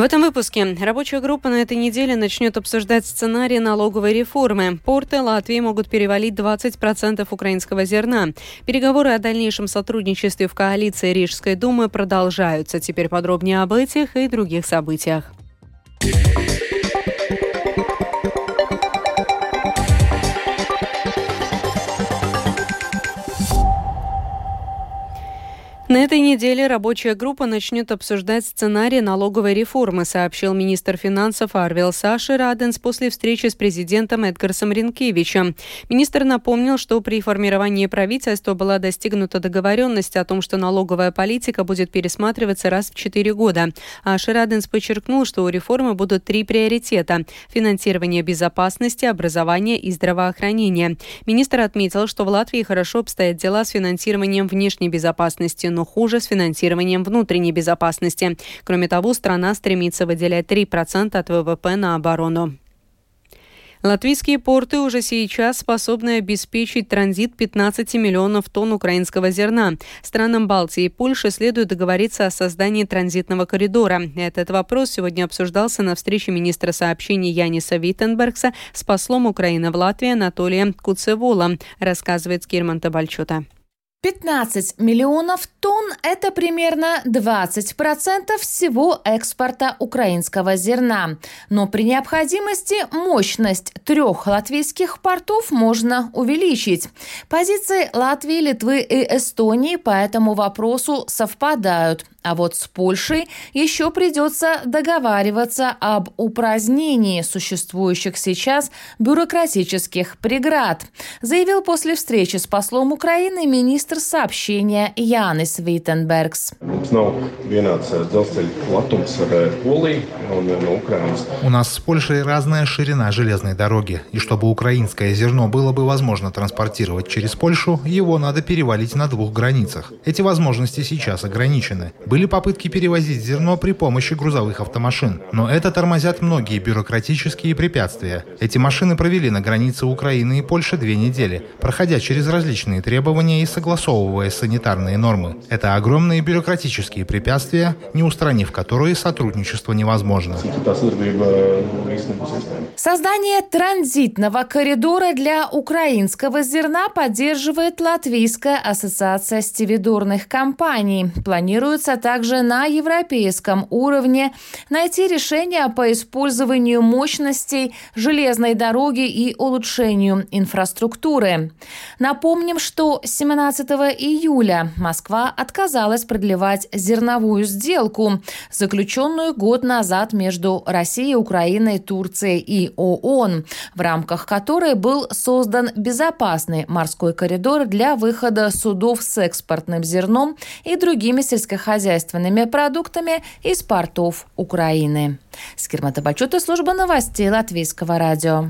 В этом выпуске рабочая группа на этой неделе начнет обсуждать сценарий налоговой реформы. Порты Латвии могут перевалить 20% украинского зерна. Переговоры о дальнейшем сотрудничестве в коалиции Рижской думы продолжаются. Теперь подробнее об этих и других событиях. На этой неделе рабочая группа начнет обсуждать сценарий налоговой реформы, сообщил министр финансов Арвел Саши Раденс после встречи с президентом Эдгарсом Ренкевичем. Министр напомнил, что при формировании правительства была достигнута договоренность о том, что налоговая политика будет пересматриваться раз в четыре года. А Шираденс подчеркнул, что у реформы будут три приоритета – финансирование безопасности, образования и здравоохранения. Министр отметил, что в Латвии хорошо обстоят дела с финансированием внешней безопасности, но хуже с финансированием внутренней безопасности. Кроме того, страна стремится выделять 3% от ВВП на оборону. Латвийские порты уже сейчас способны обеспечить транзит 15 миллионов тонн украинского зерна. Странам Балтии и Польши следует договориться о создании транзитного коридора. Этот вопрос сегодня обсуждался на встрече министра сообщений Яниса Виттенбергса с послом Украины в Латвии Анатолием Куцевола, рассказывает Скирман Табальчута. 15 миллионов тонн – это примерно 20% всего экспорта украинского зерна. Но при необходимости мощность трех латвийских портов можно увеличить. Позиции Латвии, Литвы и Эстонии по этому вопросу совпадают. А вот с Польшей еще придется договариваться об упразднении существующих сейчас бюрократических преград, заявил после встречи с послом Украины министр сообщения Янис Виттенбергс. У нас с Польшей разная ширина железной дороги, и чтобы украинское зерно было бы возможно транспортировать через Польшу, его надо перевалить на двух границах. Эти возможности сейчас ограничены. Были попытки перевозить зерно при помощи грузовых автомашин, но это тормозят многие бюрократические препятствия. Эти машины провели на границе Украины и Польши две недели, проходя через различные требования и согласовывая санитарные нормы. Это огромные бюрократические препятствия, не устранив которые сотрудничество невозможно. Создание транзитного коридора для украинского зерна поддерживает Латвийская ассоциация стивидорных компаний. Планируется также на европейском уровне найти решения по использованию мощностей железной дороги и улучшению инфраструктуры. Напомним, что 17 июля Москва отказалась продлевать зерновую сделку, заключенную год назад между Россией, Украиной, Турцией и ООН, в рамках которой был создан безопасный морской коридор для выхода судов с экспортным зерном и другими сельскохозяйственными хозяйственными продуктами из портов Украины. Скирмата Бачута, служба новостей Латвийского радио.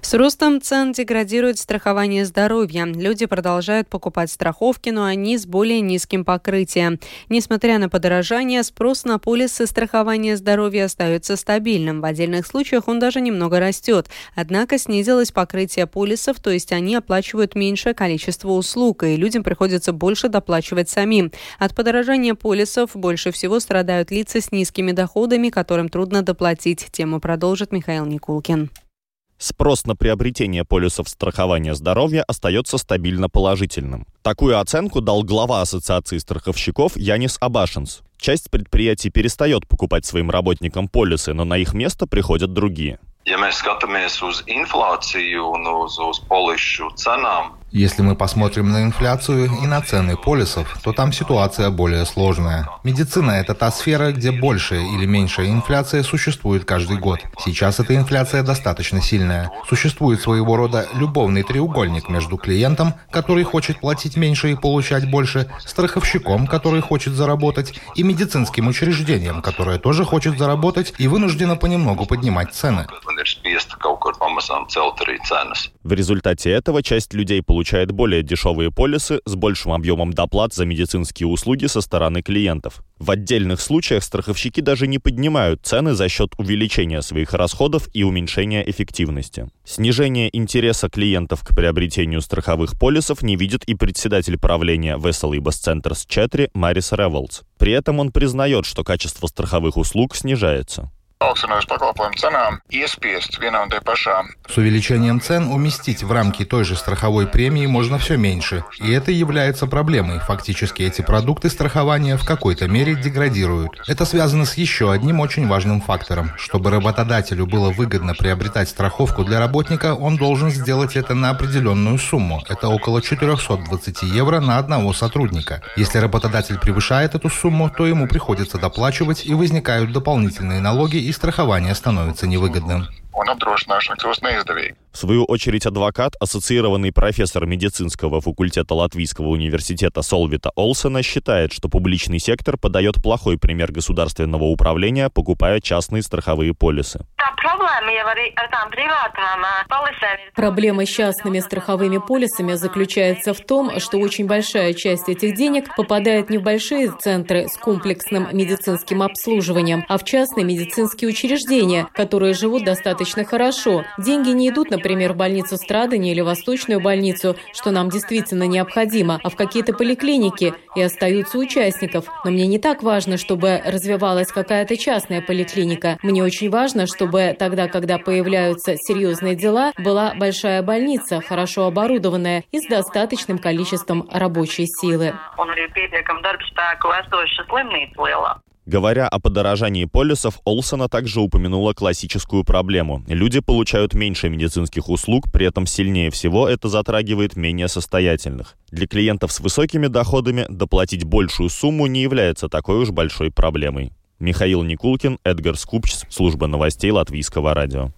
С ростом цен деградирует страхование здоровья. Люди продолжают покупать страховки, но они с более низким покрытием. Несмотря на подорожание, спрос на полисы страхования здоровья остается стабильным. В отдельных случаях он даже немного растет. Однако снизилось покрытие полисов, то есть они оплачивают меньшее количество услуг, и людям приходится больше доплачивать самим. От подорожания полисов ресурсов больше всего страдают лица с низкими доходами, которым трудно доплатить. Тему продолжит Михаил Никулкин. Спрос на приобретение полюсов страхования здоровья остается стабильно положительным. Такую оценку дал глава Ассоциации страховщиков Янис Абашинс. Часть предприятий перестает покупать своим работникам полисы, но на их место приходят другие. Если мы посмотрим на инфляцию и на цены полисов, то там ситуация более сложная. Медицина – это та сфера, где большая или меньшая инфляция существует каждый год. Сейчас эта инфляция достаточно сильная. Существует своего рода любовный треугольник между клиентом, который хочет платить меньше и получать больше, страховщиком, который хочет заработать, и медицинским учреждением, которое тоже хочет заработать и вынуждено понемногу поднимать цены. В результате этого часть людей получает более дешевые полисы с большим объемом доплат за медицинские услуги со стороны клиентов. В отдельных случаях страховщики даже не поднимают цены за счет увеличения своих расходов и уменьшения эффективности. Снижение интереса клиентов к приобретению страховых полисов не видит и председатель правления Vessel Ibis Centers 4 Марис Револдс. При этом он признает, что качество страховых услуг снижается. С увеличением цен уместить в рамки той же страховой премии можно все меньше. И это является проблемой. Фактически эти продукты страхования в какой-то мере деградируют. Это связано с еще одним очень важным фактором. Чтобы работодателю было выгодно приобретать страховку для работника, он должен сделать это на определенную сумму. Это около 420 евро на одного сотрудника. Если работодатель превышает эту сумму, то ему приходится доплачивать и возникают дополнительные налоги и страхование становится невыгодным. В свою очередь адвокат, ассоциированный профессор медицинского факультета Латвийского университета Солвита Олсена, считает, что публичный сектор подает плохой пример государственного управления, покупая частные страховые полисы. Проблема с частными страховыми полисами заключается в том, что очень большая часть этих денег попадает не в большие центры с комплексным медицинским обслуживанием, а в частные медицинские учреждения, которые живут достаточно хорошо. Деньги не идут, например, в больницу Страдани или Восточную больницу, что нам действительно необходимо, а в какие-то поликлиники и остаются участников. Но мне не так важно, чтобы развивалась какая-то частная поликлиника. Мне очень важно, чтобы тогда, когда появляются серьезные дела, была большая больница, хорошо оборудованная и с достаточным количеством рабочей силы. Говоря о подорожании полисов, Олсона также упомянула классическую проблему. Люди получают меньше медицинских услуг, при этом сильнее всего это затрагивает менее состоятельных. Для клиентов с высокими доходами доплатить большую сумму не является такой уж большой проблемой. Михаил Никулкин, Эдгар Скупчс, служба новостей Латвийского радио.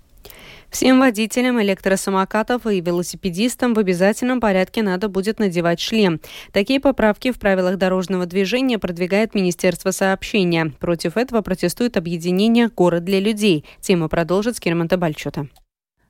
Всем водителям электросамокатов и велосипедистам в обязательном порядке надо будет надевать шлем. Такие поправки в правилах дорожного движения продвигает Министерство сообщения. Против этого протестует объединение «Город для людей». Тема продолжит Скирманта Бальчута.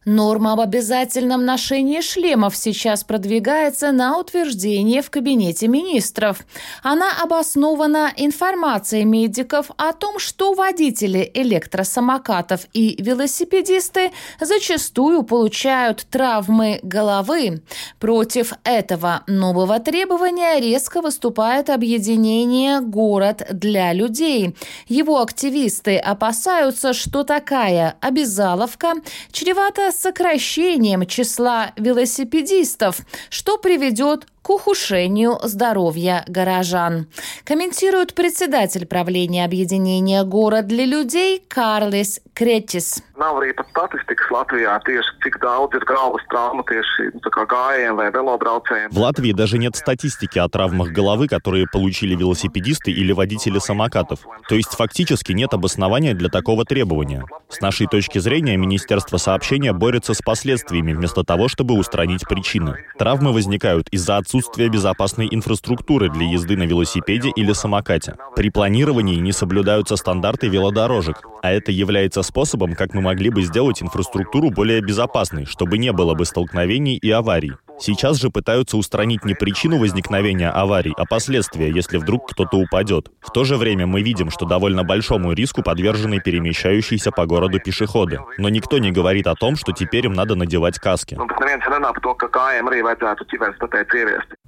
Норма об обязательном ношении шлемов сейчас продвигается на утверждение в Кабинете министров. Она обоснована информацией медиков о том, что водители электросамокатов и велосипедисты зачастую получают травмы головы. Против этого нового требования резко выступает объединение «Город для людей». Его активисты опасаются, что такая обязаловка чревата сокращением числа велосипедистов, что приведет к ухудшению здоровья горожан. Комментирует председатель правления объединения «Город для людей» Карлис Кретис. Nav arī pat statistikas Latvijā tieši cik daudz ir galvas traumu tieši nu, gājējiem vai velobraucējiem. В Латвии даже нет статистики о травмах головы, которые получили велосипедисты или водители самокатов. То есть фактически нет обоснования для такого требования. С нашей точки зрения Министерство сообщения борется с последствиями вместо того, чтобы устранить причины. Травмы возникают из-за отсутствия отсутствие безопасной инфраструктуры для езды на велосипеде или самокате. При планировании не соблюдаются стандарты велодорожек, а это является способом, как мы могли бы сделать инфраструктуру более безопасной, чтобы не было бы столкновений и аварий. Сейчас же пытаются устранить не причину возникновения аварий, а последствия, если вдруг кто-то упадет. В то же время мы видим, что довольно большому риску подвержены перемещающиеся по городу пешеходы. Но никто не говорит о том, что теперь им надо надевать каски.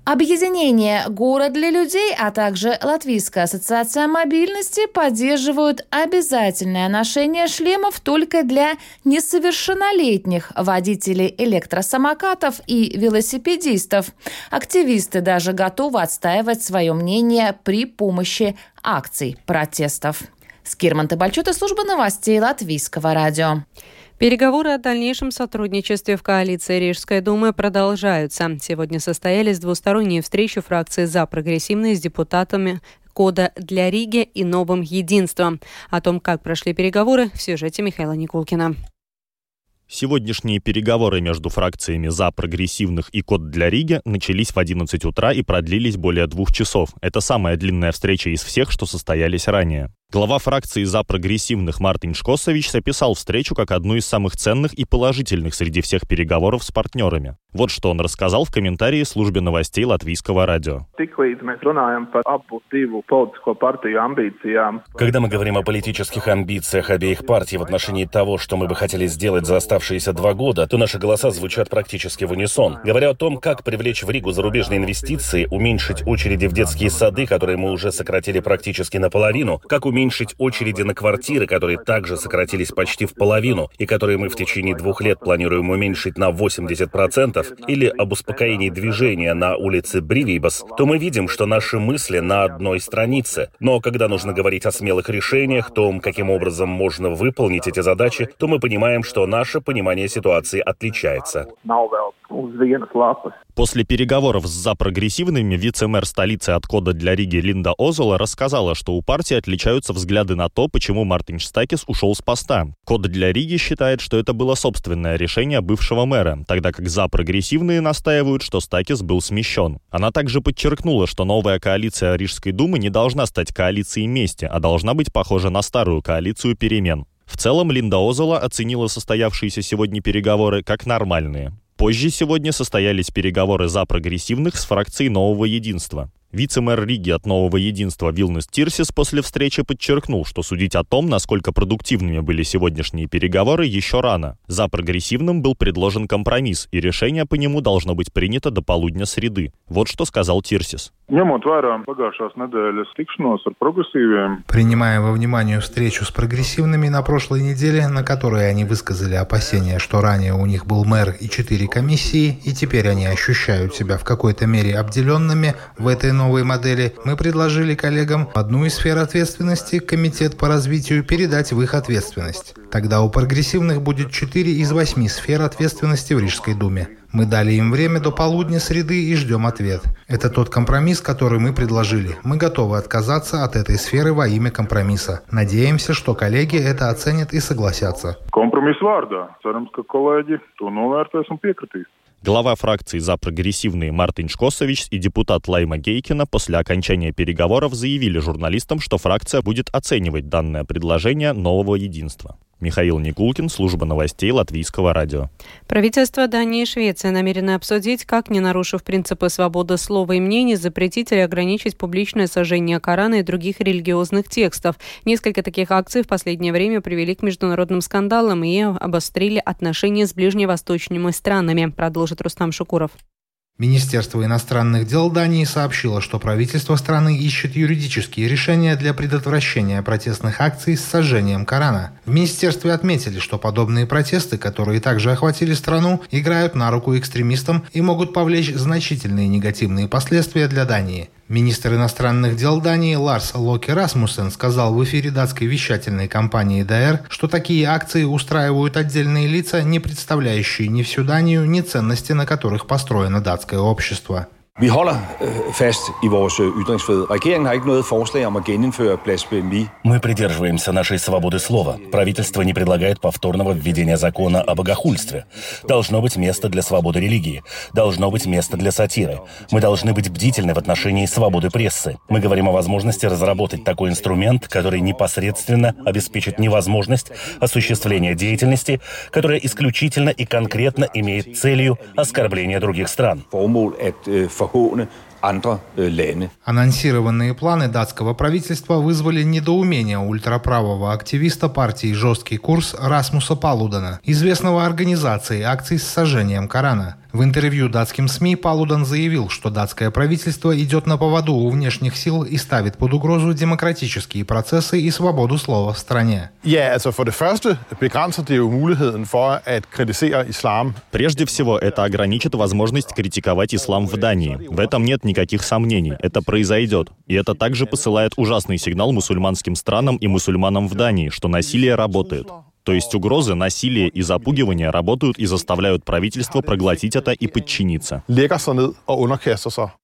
Объединение «Город для людей», а также Латвийская ассоциация мобильности поддерживают обязательное ношение шлемов только для несовершеннолетних водителей электросамокатов и велосипедистов. Активисты даже готовы отстаивать свое мнение при помощи акций протестов. Скирман Табальчута, служба новостей Латвийского радио. Переговоры о дальнейшем сотрудничестве в коалиции Рижской думы продолжаются. Сегодня состоялись двусторонние встречи фракции «За прогрессивные» с депутатами Кода для Риги и Новым Единством. О том, как прошли переговоры, в сюжете Михаила Никулкина. Сегодняшние переговоры между фракциями «За прогрессивных» и «Код для Риги» начались в 11 утра и продлились более двух часов. Это самая длинная встреча из всех, что состоялись ранее. Глава фракции «За прогрессивных» Мартин Шкосович описал встречу как одну из самых ценных и положительных среди всех переговоров с партнерами. Вот что он рассказал в комментарии службе новостей Латвийского радио. Когда мы говорим о политических амбициях обеих партий в отношении того, что мы бы хотели сделать за оставшиеся два года, то наши голоса звучат практически в унисон. Говоря о том, как привлечь в Ригу зарубежные инвестиции, уменьшить очереди в детские сады, которые мы уже сократили практически наполовину, как уменьшить уменьшить очереди на квартиры, которые также сократились почти в половину и которые мы в течение двух лет планируем уменьшить на 80%, или об успокоении движения на улице Бривибас, то мы видим, что наши мысли на одной странице. Но когда нужно говорить о смелых решениях, том, каким образом можно выполнить эти задачи, то мы понимаем, что наше понимание ситуации отличается. После переговоров с запрогрессивными вице-мэр столицы от кода для Риги Линда Озола рассказала, что у партии отличаются взгляды на то, почему Мартин Штакис ушел с поста. Код для Риги считает, что это было собственное решение бывшего мэра, тогда как запрогрессивные настаивают, что Стакис был смещен. Она также подчеркнула, что новая коалиция Рижской думы не должна стать коалицией мести, а должна быть похожа на старую коалицию перемен. В целом, Линда Озола оценила состоявшиеся сегодня переговоры как нормальные. Позже сегодня состоялись переговоры за прогрессивных с фракцией «Нового единства». Вице-мэр Риги от «Нового единства» Вилнес Тирсис после встречи подчеркнул, что судить о том, насколько продуктивными были сегодняшние переговоры, еще рано. За прогрессивным был предложен компромисс, и решение по нему должно быть принято до полудня среды. Вот что сказал Тирсис. Принимая во внимание встречу с прогрессивными на прошлой неделе, на которой они высказали опасения, что ранее у них был мэр и четыре комиссии, и теперь они ощущают себя в какой-то мере обделенными в этой новой модели, мы предложили коллегам одну из сфер ответственности Комитет по развитию передать в их ответственность. Тогда у прогрессивных будет четыре из восьми сфер ответственности в Рижской думе. Мы дали им время до полудня среды и ждем ответ. Это тот компромисс, который мы предложили. Мы готовы отказаться от этой сферы во имя компромисса. Надеемся, что коллеги это оценят и согласятся. Компромисс вārdā. Cerams, ka kolēģi to novērtēs un piekritīs. Глава фракции «За прогрессивные» Мартин Шкосович и депутат Лайма Гейкина после окончания переговоров заявили журналистам, что фракция будет оценивать данное предложение нового единства. Михаил Никулкин, служба новостей Латвийского радио. Правительство Дании и Швеции намерены обсудить, как, не нарушив принципы свободы слова и мнений, запретить или ограничить публичное сожжение Корана и других религиозных текстов. Несколько таких акций в последнее время привели к международным скандалам и обострили отношения с ближневосточными странами, продолжит Рустам Шукуров. Министерство иностранных дел Дании сообщило, что правительство страны ищет юридические решения для предотвращения протестных акций с сожжением Корана. В министерстве отметили, что подобные протесты, которые также охватили страну, играют на руку экстремистам и могут повлечь значительные негативные последствия для Дании. Министр иностранных дел Дании Ларс Локи Расмуссен сказал в эфире датской вещательной компании ДР, что такие акции устраивают отдельные лица, не представляющие ни всю Данию, ни ценности, на которых построено датское общество. Vi holder øh, fast i vores øh, ytringsfrihed. Regeringen har ikke noget forslag om at genindføre blasfemi. Мы придерживаемся нашей свободы слова. Правительство не предлагает повторного введения закона о богохульстве. Должно быть место для свободы религии. Должно быть место для сатиры. Мы должны быть бдительны в отношении свободы прессы. Мы говорим о возможности разработать такой инструмент, который непосредственно обеспечит невозможность осуществления деятельности, которая исключительно и конкретно имеет целью оскорбления других стран. At øh, forhåne andre lande. Анонсированные планы датского правительства вызвали недоумение ультраправого активиста партии «Жесткий курс» Расмуса Палудена, известного организацией акций с сожжением Корана. В интервью датским СМИ Палудан заявил, что датское правительство идет на поводу у внешних сил и ставит под угрозу демократические процессы и свободу слова в стране. Прежде всего, это ограничит возможность критиковать ислам в Дании. В этом нет никаких сомнений. Это произойдет. И это также посылает ужасный сигнал мусульманским странам и мусульманам в Дании, что насилие работает. То есть угрозы, насилие и запугивание работают и заставляют правительство проглотить это и подчиниться.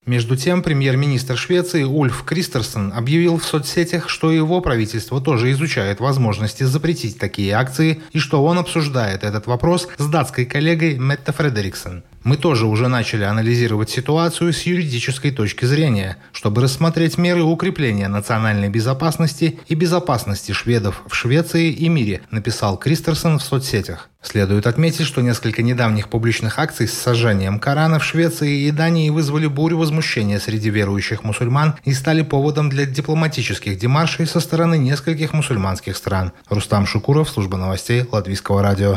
Между тем, премьер-министр Швеции Ульф Кристерсен объявил в соцсетях, что его правительство тоже изучает возможности запретить такие акции и что он обсуждает этот вопрос с датской коллегой Метте Фредериксон. Мы тоже уже начали анализировать ситуацию с юридической точки зрения, чтобы рассмотреть меры укрепления национальной безопасности и безопасности шведов в Швеции и мире, написал Кристерсон в соцсетях. Следует отметить, что несколько недавних публичных акций с сожжением Корана в Швеции и Дании вызвали бурю возмущения среди верующих мусульман и стали поводом для дипломатических демаршей со стороны нескольких мусульманских стран. Рустам Шукуров, служба новостей Латвийского радио.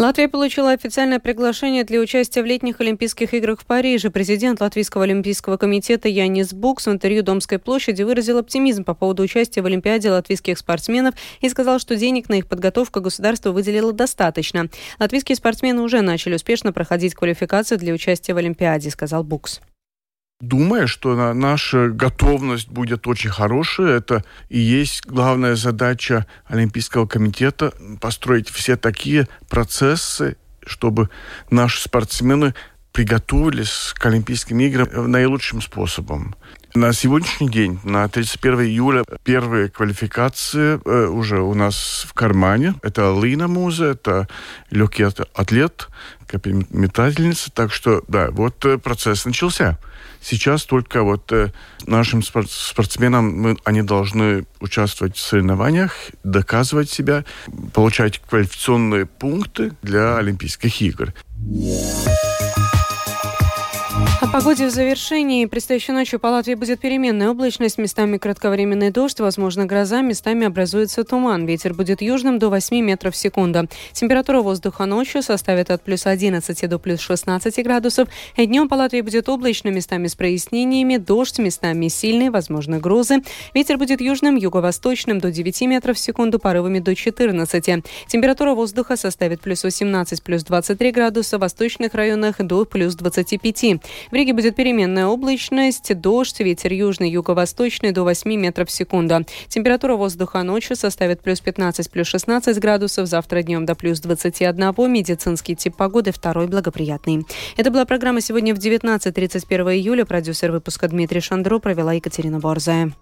Латвия получила официальное приглашение для участия в летних Олимпийских играх в Париже. Президент Латвийского олимпийского комитета Янис Букс в интервью Домской площади выразил оптимизм по поводу участия в Олимпиаде латвийских спортсменов и сказал, что денег на их подготовку государство выделило достаточно. Латвийские спортсмены уже начали успешно проходить квалификацию для участия в Олимпиаде, сказал Букс думая, что наша готовность будет очень хорошая. Это и есть главная задача Олимпийского комитета построить все такие процессы, чтобы наши спортсмены приготовились к Олимпийским играм наилучшим способом. На сегодняшний день, на 31 июля, первые квалификации э, уже у нас в кармане. Это Лина Муза, это легкий атлет, метательница. Так что, да, вот э, процесс начался. Сейчас только вот э, нашим спортсменам они должны участвовать в соревнованиях, доказывать себя, получать квалификационные пункты для Олимпийских игр. Погоде в завершении. Предстоящей ночью по Латвии будет переменная облачность, местами кратковременный дождь, возможно гроза, местами образуется туман. Ветер будет южным до 8 метров в секунду. Температура воздуха ночью составит от плюс 11 до плюс 16 градусов. И днем по Латвии будет облачно, местами с прояснениями, дождь, местами сильный, возможно грозы. Ветер будет южным, юго-восточным до 9 метров в секунду, порывами до 14. Температура воздуха составит плюс 18, плюс 23 градуса, в восточных районах до плюс 25. Риге будет переменная облачность, дождь, ветер южный, юго-восточный до 8 метров в секунду. Температура воздуха ночью составит плюс 15, плюс 16 градусов, завтра днем до плюс 21. Медицинский тип погоды второй благоприятный. Это была программа сегодня в 19.31 июля. Продюсер выпуска Дмитрий Шандро провела Екатерина Борзая.